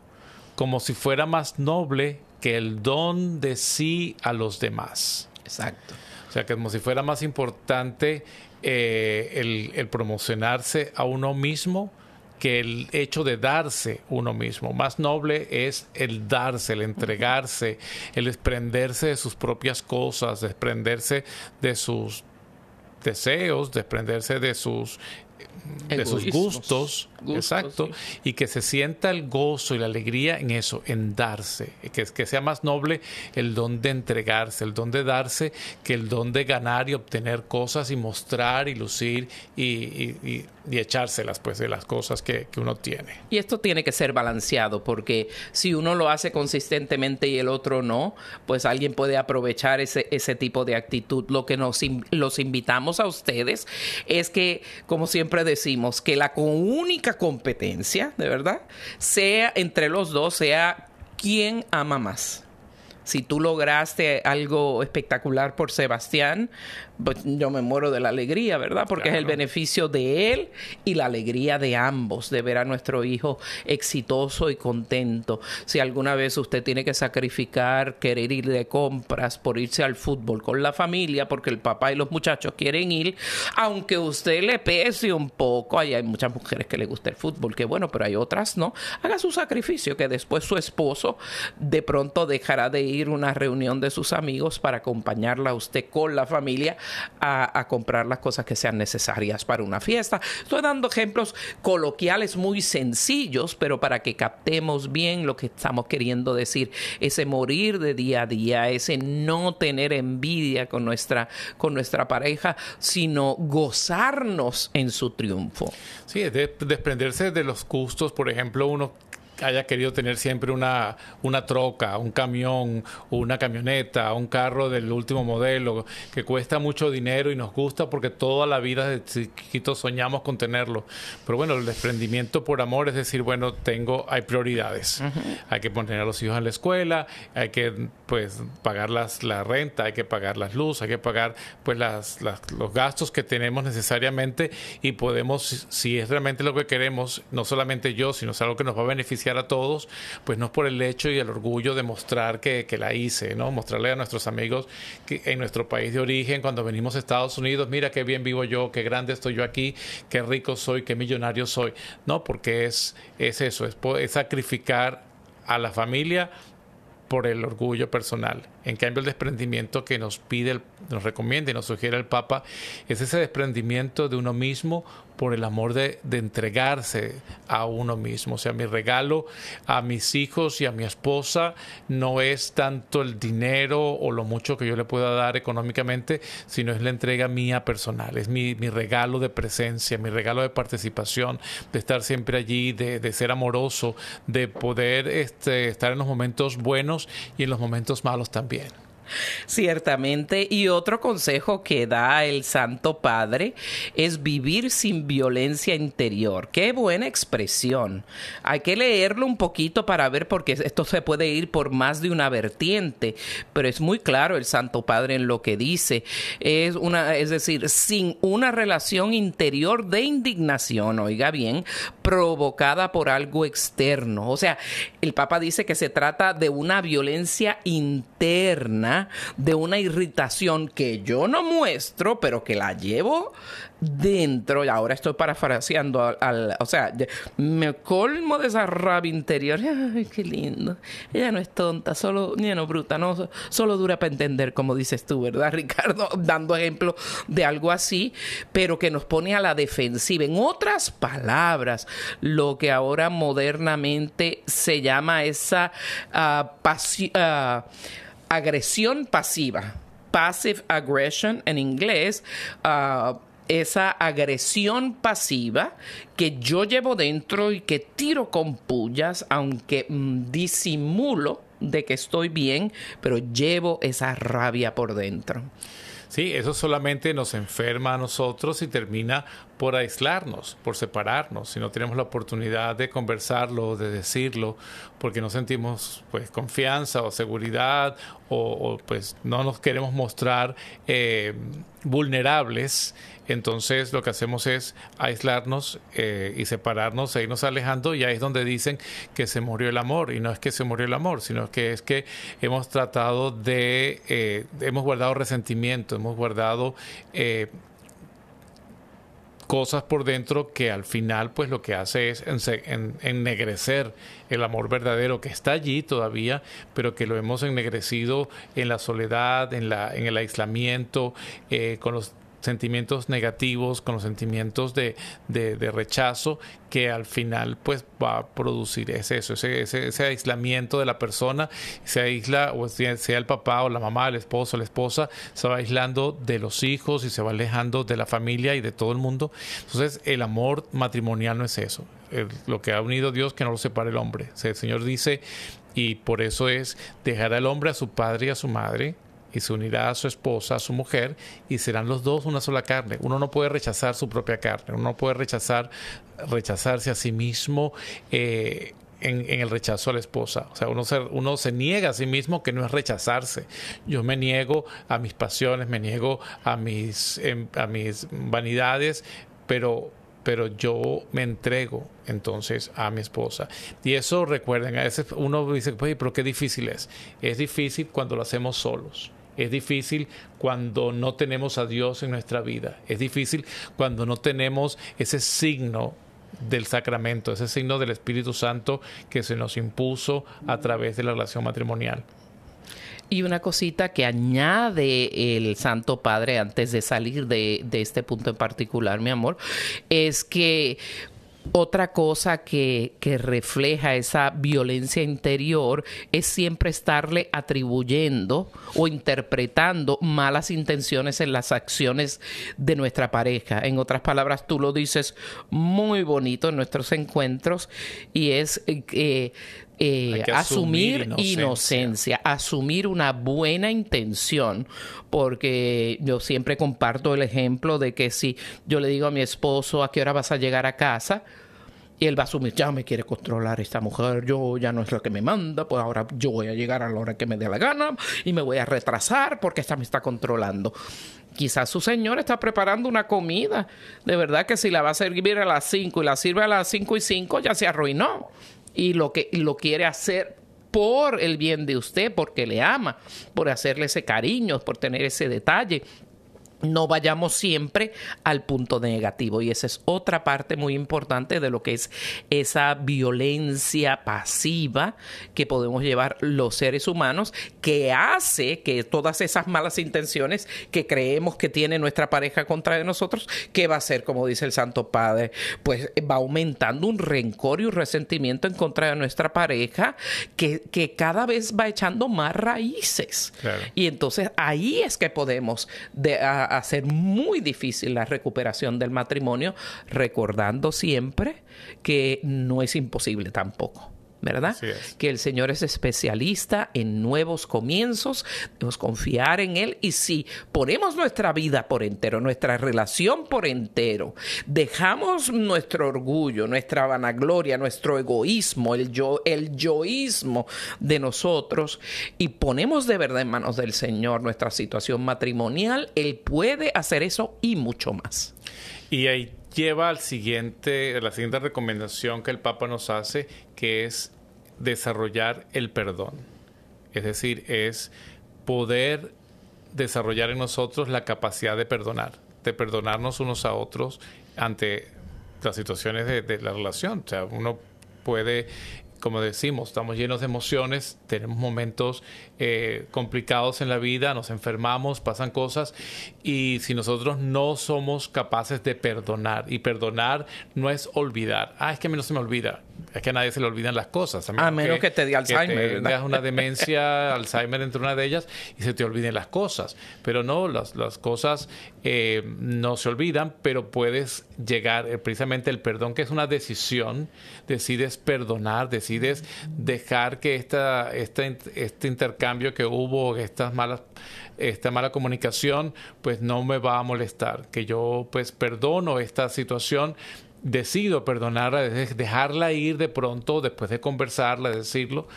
como si fuera más noble que el don de sí a los demás. Exacto. O sea, que como si fuera más importante eh, el, el promocionarse a uno mismo que el hecho de darse uno mismo. Más noble es el darse, el entregarse, el desprenderse de sus propias cosas, desprenderse de sus deseos, desprenderse de sus de sus gustos, Gustos, exacto, sí. y que se sienta el gozo y la alegría en eso, en darse, que, que sea más noble el don de entregarse, el don de darse, que el don de ganar y obtener cosas y mostrar y lucir y, y- y- y echárselas pues de las cosas que, uno tiene. Y esto tiene que ser balanceado porque si uno lo hace consistentemente y el otro no, pues alguien puede aprovechar ese, ese tipo de actitud. Lo que nos los invitamos a ustedes es que, como siempre decimos, que la única competencia, de verdad, sea entre los dos, sea quién ama más. Si tú lograste algo espectacular por Sebastián, pues yo me muero de la alegría, ¿verdad? Porque es el beneficio de él y la alegría de ambos, de ver a nuestro hijo exitoso y contento. Si alguna vez usted tiene que sacrificar querer ir de compras por irse al fútbol con la familia, porque el papá y los muchachos quieren ir, aunque usted le pese un poco, ahí hay muchas mujeres que le gusta el fútbol, que bueno, pero hay otras no, haga su sacrificio, que después su esposo de pronto dejará de ir una reunión de sus amigos para acompañarla a usted con la familia a, comprar las cosas que sean necesarias para una fiesta. Estoy dando ejemplos coloquiales muy sencillos, pero para que captemos bien lo que estamos queriendo decir, ese morir de día a día, ese no tener envidia con nuestra, con nuestra pareja, sino gozarnos en su triunfo. Sí, de- desprenderse de los gustos, por ejemplo, uno haya querido tener siempre una, una troca, un camión, una camioneta, un carro del último modelo, que cuesta mucho dinero y nos gusta porque toda la vida de chiquitos soñamos con tenerlo. Pero bueno, el desprendimiento por amor es decir, bueno, tengo, hay prioridades. Hay que poner a los hijos en la escuela, hay que pues pagar las, la renta, hay que pagar las luces, hay que pagar pues las, las- los gastos que tenemos necesariamente y podemos, si- si es realmente lo que queremos, no solamente yo, sino es algo que nos va a beneficiar a todos, pues no es por el hecho y el orgullo de mostrar que, la hice, ¿no? Mostrarle a nuestros amigos que en nuestro país de origen, cuando venimos a Estados Unidos, mira qué bien vivo yo, qué grande estoy yo aquí, qué rico soy, qué millonario soy, ¿no? Porque es, es eso, es, sacrificar a la familia por el orgullo personal. En cambio, el desprendimiento que nos pide, nos recomienda y nos sugiere el Papa es ese desprendimiento de uno mismo por el amor de, entregarse a uno mismo. O sea, mi regalo a mis hijos y a mi esposa no es tanto el dinero o lo mucho que yo le pueda dar económicamente, sino es la entrega mía personal, es mi, mi regalo de presencia, mi regalo de participación, de estar siempre allí, de, de ser amoroso, de poder este, estar en los momentos buenos y en los momentos malos también. Ciertamente. Y otro consejo que da el Santo Padre es vivir sin violencia interior. Qué buena expresión. Hay que leerlo un poquito para ver porque esto se puede ir por más de una vertiente, pero es muy claro el Santo Padre en lo que dice. Es una, es decir, sin una relación interior de indignación, oiga bien, provocada por algo externo. O sea, el Papa dice que se trata de una violencia interna, de una irritación que yo no muestro, pero que la llevo dentro. Y ahora estoy parafraseando al, o sea, me colmo de esa rabia interior. Ay, qué lindo. Ella no es tonta, solo, no bruta, no, so- solo dura para entender, como dices tú, ¿verdad, Ricardo? Dando ejemplo de algo así, pero que nos pone a la defensiva. En otras palabras, lo que ahora modernamente se llama esa ah, pasi- ah, agresión pasiva. Passive aggression en inglés. ah, esa agresión pasiva que yo llevo dentro y que tiro con pullas, aunque mm, disimulo de que estoy bien, pero llevo esa rabia por dentro. Sí, eso solamente nos enferma a nosotros y termina por aislarnos, por separarnos, si no tenemos la oportunidad de conversarlo, de decirlo, porque no sentimos pues confianza o seguridad o, pues no nos queremos mostrar eh, vulnerables, entonces lo que hacemos es aislarnos eh, y separarnos e irnos alejando y ahí es donde dicen que se murió el amor. Y no es que se murió el amor, sino que es que hemos tratado de, eh, hemos guardado resentimiento, hemos guardado cosas por dentro que al final pues lo que hace es ennegrecer el amor verdadero que está allí todavía, pero que lo hemos ennegrecido en la soledad, en, la, en el aislamiento, eh, con los sentimientos negativos, con los sentimientos de, de, rechazo, que al final pues va a producir es eso, ese, ese, aislamiento de la persona, se aísla, o sea, el papá o la mamá, el esposo, la esposa, se va aislando de los hijos y se va alejando de la familia y de todo el mundo. Entonces el amor matrimonial no es eso. lo que ha unido Dios que no lo separe el hombre. el Señor dice, y por eso es dejar al hombre a su padre y a su madre, y se unirá a su esposa, a su mujer, y serán los dos una sola carne. Uno no puede rechazar su propia carne, uno no puede rechazar, rechazarse a sí mismo. Eh, en, el rechazo a la esposa. O sea, uno se, uno se niega a sí mismo que no es rechazarse. Yo me niego a mis pasiones, me niego a mis, em, a mis vanidades, pero pero yo me entrego entonces a mi esposa. Y eso recuerden, a veces uno dice, pero qué difícil es. Es difícil cuando lo hacemos solos. Es difícil cuando no tenemos a Dios en nuestra vida. Es difícil cuando no tenemos ese signo del sacramento, ese signo del Espíritu Santo que se nos impuso a través de la relación matrimonial. Y una cosita que añade el Santo Padre antes de salir de, este punto en particular, mi amor, es que otra cosa que, refleja esa violencia interior es siempre estarle atribuyendo o interpretando malas intenciones en las acciones de nuestra pareja. En otras palabras, tú lo dices muy bonito en nuestros encuentros y es que eh, asumir, inocencia. asumir una buena intención, porque yo siempre comparto el ejemplo de que si yo le digo a mi esposo a qué hora vas a llegar a casa, y él va a asumir, ya me quiere controlar esta mujer, yo ya no es lo que me manda, pues ahora yo voy a llegar a la hora que me dé la gana y me voy a retrasar porque esta me está controlando. Quizás su señor está preparando una comida, de verdad que si la va a servir a las 5 y la sirve a las 5 y 5 ya se arruinó y lo que lo quiere hacer por el bien de usted, porque le ama, por hacerle ese cariño, por tener ese detalle no vayamos siempre al punto negativo. Y esa es otra parte muy importante de lo que es esa violencia pasiva que podemos llevar los seres humanos, que hace que todas esas malas intenciones que creemos que tiene nuestra pareja contra nosotros, ¿qué va a ser, como dice el Santo Padre? Pues va aumentando un rencor y un resentimiento en contra de nuestra pareja que, que cada vez va echando más raíces. Y entonces ahí es que podemos... De, hacer muy difícil la recuperación del matrimonio, recordando siempre que no es imposible tampoco. ¿Verdad? Que el Señor es especialista en nuevos comienzos, debemos confiar en Él y si ponemos nuestra vida por entero, nuestra relación por entero, dejamos nuestro orgullo, nuestra vanagloria, nuestro egoísmo, el yo, el yoísmo de nosotros y ponemos de verdad en manos del Señor nuestra situación matrimonial, Él puede hacer eso y mucho más. Y ahí lleva al siguiente, la siguiente recomendación que el Papa nos hace, que es desarrollar el perdón. Es decir, es poder desarrollar en nosotros la capacidad de perdonar, de perdonarnos unos a otros ante las situaciones de, de la relación. O sea, uno puede como decimos, estamos llenos de emociones, tenemos momentos eh, complicados en la vida, nos enfermamos, pasan cosas, y si nosotros no somos capaces de perdonar, y perdonar no es olvidar, ah, es que a mí no se me olvida, es que a nadie se le olvidan las cosas. A menos, que, te dé Alzheimer. Que tengas una demencia, Alzheimer entre una de ellas y se te olviden las cosas. Pero no, las, las cosas eh, no se olvidan, pero puedes llegar, eh, precisamente el perdón, que es una decisión, decides perdonar, decides dejar que esta, este intercambio que hubo, estas malas esta mala comunicación, pues no me va a molestar. Que yo pues perdono esta situación, decido perdonarla, dejarla ir de pronto, después de conversarla, decirlo,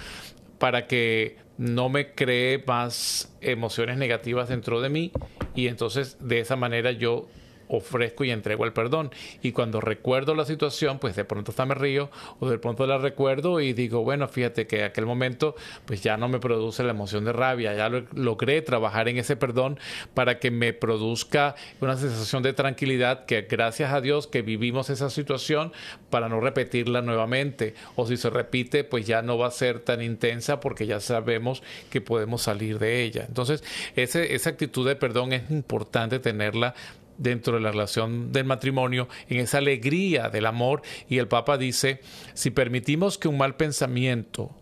para que no me cree más emociones negativas dentro de mí y entonces de esa manera yo ofrezco y entrego el perdón. Y cuando recuerdo la situación, pues de pronto hasta me río o de pronto la recuerdo y digo, bueno, fíjate que aquel momento pues ya no me produce la emoción de rabia, ya logré trabajar en ese perdón para que me produzca una sensación de tranquilidad que gracias a Dios que vivimos esa situación para no repetirla nuevamente o si se repite pues ya no va a ser tan intensa porque ya sabemos que podemos salir de ella. Entonces esa actitud de perdón es importante tenerla dentro de la relación del matrimonio, en esa alegría del amor. Y el Papa dice, si permitimos que un mal pensamiento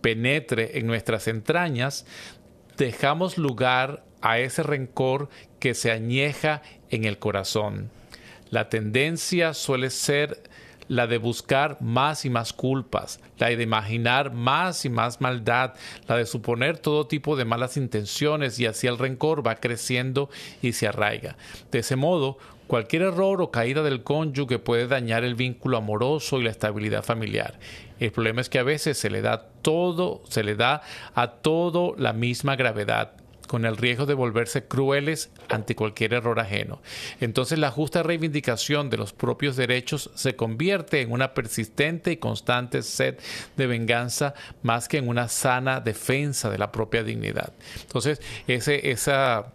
penetre en nuestras entrañas, dejamos lugar a ese rencor que se añeja en el corazón. La tendencia suele ser la de buscar más y más culpas, la de imaginar más y más maldad, la de suponer todo tipo de malas intenciones y así el rencor va creciendo y se arraiga. De ese modo, cualquier error o caída del cónyuge puede dañar el vínculo amoroso y la estabilidad familiar. El problema es que a veces se le da todo, se le da a todo la misma gravedad con el riesgo de volverse crueles ante cualquier error ajeno. Entonces la justa reivindicación de los propios derechos se convierte en una persistente y constante sed de venganza más que en una sana defensa de la propia dignidad. Entonces ese, esa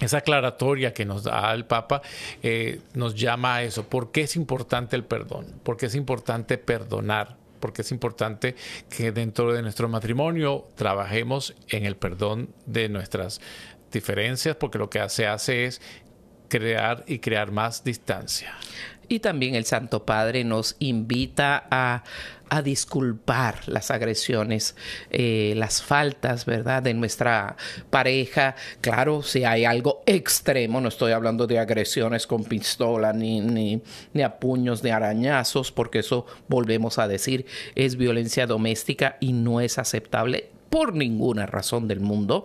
esa aclaratoria que nos da el Papa eh, nos llama a eso. ¿Por qué es importante el perdón? ¿Por qué es importante perdonar? Porque es importante que dentro de nuestro matrimonio trabajemos en el perdón de nuestras diferencias, porque lo que se hace es crear y crear más distancia. Y también el Santo Padre nos invita a, disculpar las agresiones, eh, las faltas, ¿verdad?, de nuestra pareja. Claro, si hay algo extremo, no estoy hablando de agresiones con pistola, ni, ni, ni a puños, ni arañazos, porque eso, volvemos a decir, es violencia doméstica y no es aceptable por ninguna razón del mundo,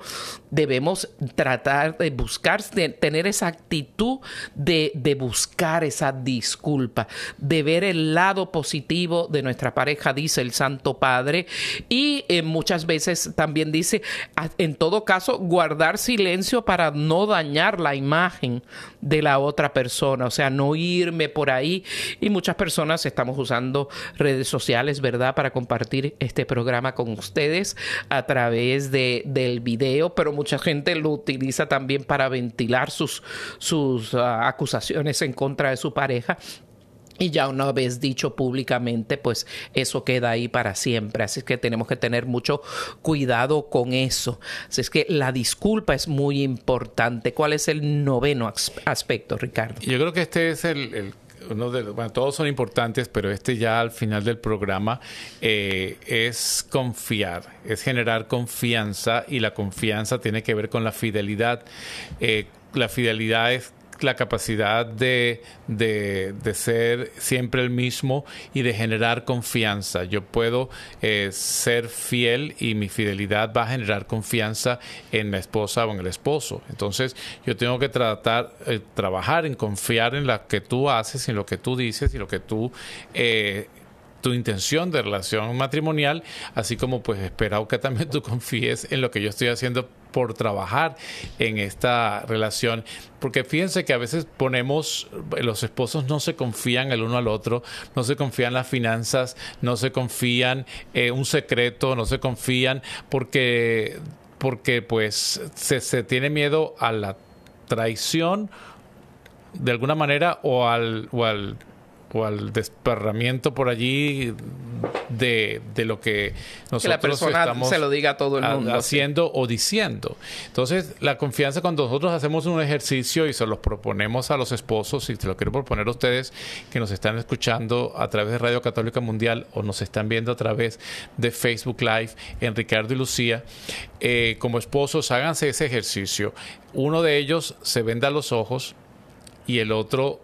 debemos tratar de buscar, de tener esa actitud de, buscar esa disculpa, de ver el lado positivo de nuestra pareja, dice el Santo Padre, y eh, muchas veces también dice, en todo caso, guardar silencio para no dañar la imagen de la otra persona, o sea, no irme por ahí. Y muchas personas estamos usando redes sociales, ¿verdad?, para compartir este programa con ustedes a través de, del video, pero mucha gente lo utiliza también para ventilar sus, sus ah, acusaciones en contra de su pareja. Y ya una vez dicho públicamente, pues eso queda ahí para siempre. Así es que tenemos que tener mucho cuidado con eso. Así es que la disculpa es muy importante. ¿Cuál es el noveno aspecto, Ricardo? Yo creo que este es el bueno, todos son importantes, pero este ya al final del programa eh, es confiar, es generar confianza y la confianza tiene que ver con la fidelidad. Eh, la fidelidad es la capacidad de, de, ser siempre el mismo y de generar confianza. Yo puedo eh, ser fiel y mi fidelidad va a generar confianza en la esposa o en el esposo. Entonces yo tengo que tratar, eh, trabajar en confiar en lo que tú haces, en lo que tú dices y lo que tú... Eh, tu intención de relación matrimonial, así como pues espero que también tú confíes en lo que yo estoy haciendo por trabajar en esta relación. Porque fíjense que a veces ponemos, los esposos no se confían el uno al otro, no se confían las finanzas, no se confían eh, un secreto, no se confían porque, porque pues se, se tiene miedo a la traición de alguna manera o al, o al o al desparramiento por allí de, lo que nosotros que la persona estamos se lo diga a todo el mundo, haciendo o diciendo. Entonces, la confianza cuando nosotros hacemos un ejercicio y se los proponemos a los esposos, y se lo quiero proponer a ustedes que nos están escuchando a través de Radio Católica Mundial o nos están viendo a través de Facebook Live en Ricardo y Lucía, eh, como esposos, háganse ese ejercicio. Uno de ellos se venda los ojos y el otro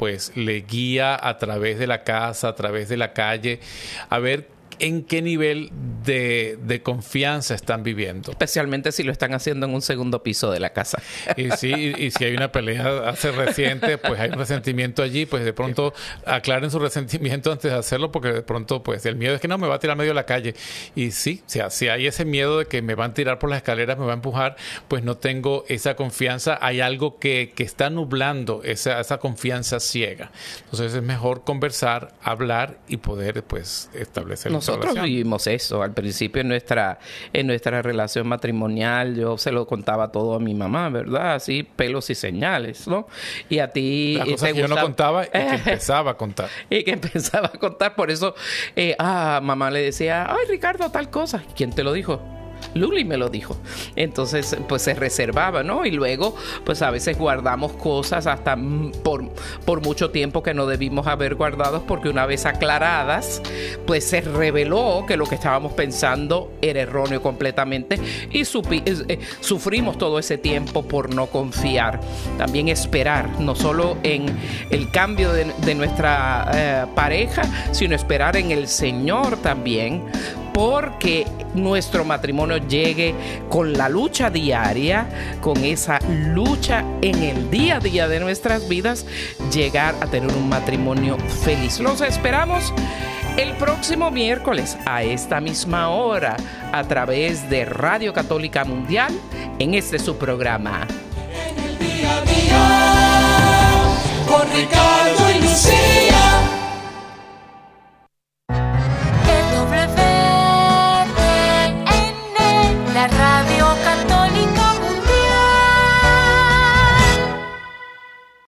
pues le guía a través de la casa, a través de la calle, a ver en qué nivel de, confianza están viviendo. Especialmente si lo están haciendo en un segundo piso de la casa. Y sí, y, si hay una pelea hace reciente, pues hay un resentimiento allí, pues de pronto aclaren su resentimiento antes de hacerlo, porque de pronto, pues el miedo es que no me va a tirar medio de la calle. Y sí, o sea, si hay ese miedo de que me van a tirar por las escaleras, me va a empujar, pues no tengo esa confianza. Hay algo que, que está nublando esa, esa confianza ciega. Entonces es mejor conversar, hablar y poder, pues, establecer nosotros vivimos eso al principio en nuestra, en nuestra relación matrimonial. Yo se lo contaba todo a mi mamá, ¿verdad? Así, pelos y señales, ¿no? Y a ti. La cosa que yo no contaba y que empezaba a contar. y que empezaba a contar. Por eso, eh, ah, mamá le decía, ay, Ricardo, tal cosa. ¿Quién te lo dijo? Luli me lo dijo. Entonces, pues se reservaba, ¿no? Y luego, pues a veces guardamos cosas hasta por, por mucho tiempo que no debimos haber guardado porque una vez aclaradas, pues se reveló que lo que estábamos pensando era erróneo completamente y eh, sufrimos todo ese tiempo por no confiar. También esperar, no solo en el cambio de, nuestra eh, pareja, sino esperar en el Señor también porque nuestro matrimonio llegue con la lucha diaria, con esa lucha en el día a día de nuestras vidas, llegar a tener un matrimonio feliz. Los esperamos el próximo miércoles a esta misma hora a través de Radio Católica Mundial en este su programa. En el día a día, con Ricardo